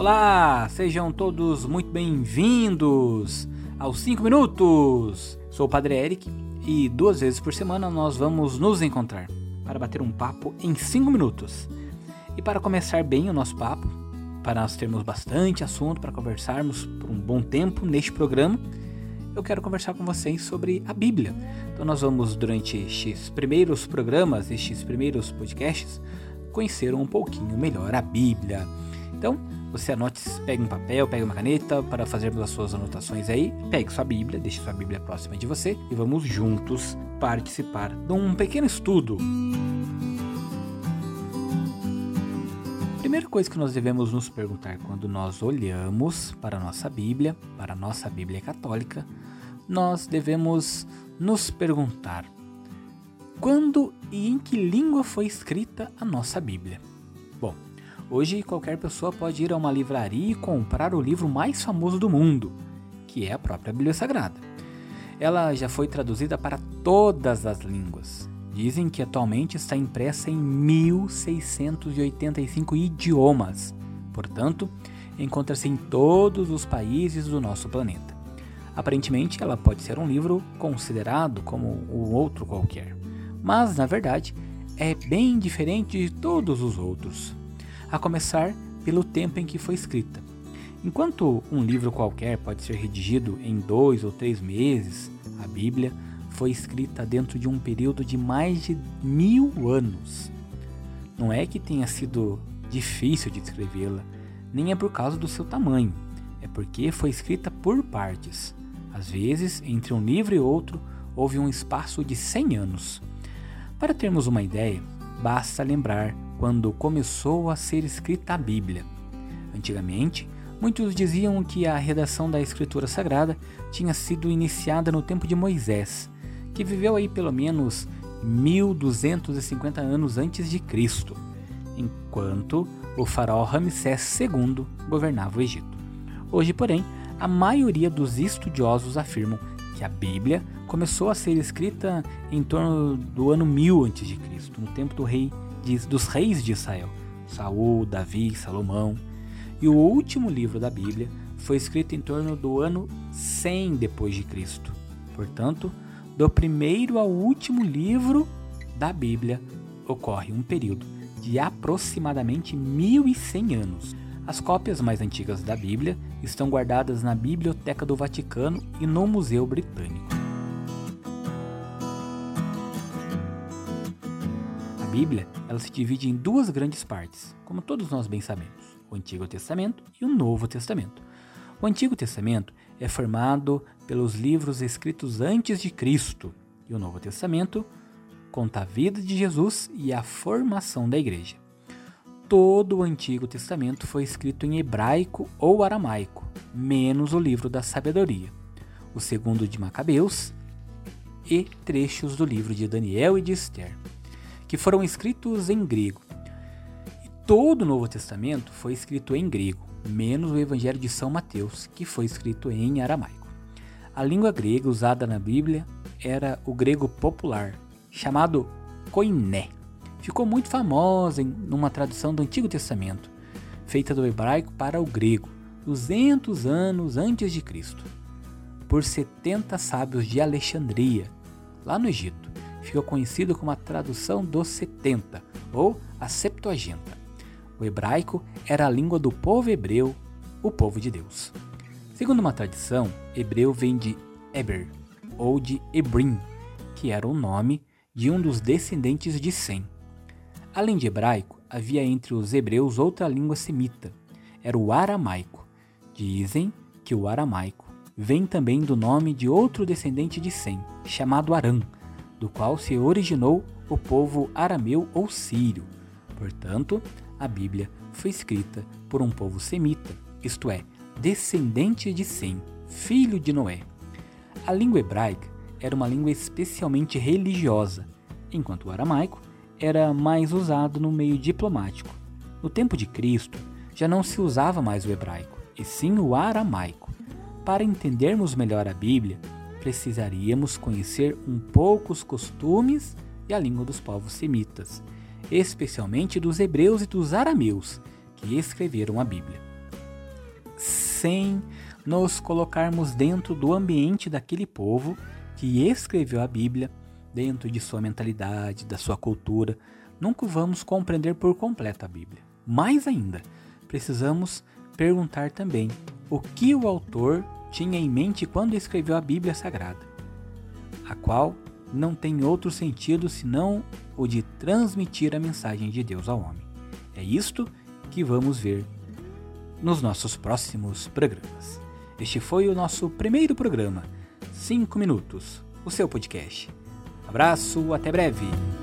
Olá, sejam todos muito bem-vindos aos 5 minutos. Sou o Padre Eric e duas vezes por semana nós vamos nos encontrar para bater um papo em 5 minutos. E para começar bem o nosso papo, para nós termos bastante assunto para conversarmos por um bom tempo neste programa, eu quero conversar com vocês sobre a Bíblia. Então nós vamos durante estes primeiros programas, estes primeiros podcasts, conhecer um pouquinho melhor a Bíblia. Então, você anote, pegue um papel, pegue uma caneta para fazermos as suas anotações aí. Pegue sua Bíblia, deixe sua Bíblia próxima de você e vamos juntos participar de um pequeno estudo. Primeira coisa que nós devemos nos perguntar quando nós olhamos para a nossa Bíblia, para a nossa Bíblia católica, nós devemos nos perguntar: quando e em que língua foi escrita a nossa Bíblia? Hoje, qualquer pessoa pode ir a uma livraria e comprar o livro mais famoso do mundo, que é a própria Bíblia Sagrada. Ela já foi traduzida para todas as línguas. Dizem que atualmente está impressa em 1685 idiomas. Portanto, encontra-se em todos os países do nosso planeta. Aparentemente, ela pode ser um livro considerado como um outro qualquer, mas na verdade é bem diferente de todos os outros a começar pelo tempo em que foi escrita. Enquanto um livro qualquer pode ser redigido em dois ou três meses, a Bíblia foi escrita dentro de um período de mais de mil anos. Não é que tenha sido difícil de escrevê-la, nem é por causa do seu tamanho, é porque foi escrita por partes. Às vezes, entre um livro e outro, houve um espaço de 100 anos. Para termos uma ideia, basta lembrar quando começou a ser escrita a Bíblia. Antigamente, muitos diziam que a redação da Escritura Sagrada tinha sido iniciada no tempo de Moisés, que viveu aí pelo menos 1250 anos antes de Cristo, enquanto o faraó Ramsés II governava o Egito. Hoje, porém, a maioria dos estudiosos afirmam que a Bíblia começou a ser escrita em torno do ano 1000 a.C., no tempo do rei de, dos reis de Israel, Saul, Davi, Salomão. E o último livro da Bíblia foi escrito em torno do ano 100 depois de Cristo. Portanto, do primeiro ao último livro da Bíblia ocorre um período de aproximadamente 1100 anos. As cópias mais antigas da Bíblia estão guardadas na Biblioteca do Vaticano e no Museu Britânico. Bíblia ela se divide em duas grandes partes, como todos nós bem sabemos: o Antigo Testamento e o Novo Testamento. O Antigo Testamento é formado pelos livros escritos antes de Cristo, e o Novo Testamento conta a vida de Jesus e a formação da igreja. Todo o Antigo Testamento foi escrito em hebraico ou aramaico, menos o livro da sabedoria, o segundo de Macabeus e trechos do livro de Daniel e de Esther que foram escritos em grego. E todo o Novo Testamento foi escrito em grego, menos o Evangelho de São Mateus, que foi escrito em aramaico. A língua grega usada na Bíblia era o grego popular, chamado koiné. Ficou muito famosa em uma tradução do Antigo Testamento, feita do hebraico para o grego, 200 anos antes de Cristo, por 70 sábios de Alexandria, lá no Egito ficou conhecido como a tradução dos 70 ou a Septuaginta. O hebraico era a língua do povo hebreu, o povo de Deus. Segundo uma tradição, hebreu vem de Eber ou de Ebrim, que era o nome de um dos descendentes de Sem. Além de hebraico, havia entre os hebreus outra língua semita, era o aramaico. Dizem que o aramaico vem também do nome de outro descendente de Sem, chamado Aram, do qual se originou o povo arameu ou sírio. Portanto, a Bíblia foi escrita por um povo semita, isto é, descendente de Sem, filho de Noé. A língua hebraica era uma língua especialmente religiosa, enquanto o aramaico era mais usado no meio diplomático. No tempo de Cristo, já não se usava mais o hebraico, e sim o aramaico. Para entendermos melhor a Bíblia, precisaríamos conhecer um pouco os costumes e a língua dos povos semitas, especialmente dos hebreus e dos arameus, que escreveram a Bíblia. sem nos colocarmos dentro do ambiente daquele povo que escreveu a Bíblia, dentro de sua mentalidade, da sua cultura, nunca vamos compreender por completo a Bíblia. Mais ainda, precisamos perguntar também o que o autor tinha em mente quando escreveu a Bíblia Sagrada, a qual não tem outro sentido senão o de transmitir a mensagem de Deus ao homem. É isto que vamos ver nos nossos próximos programas. Este foi o nosso primeiro programa, 5 minutos, o seu podcast. Abraço, até breve!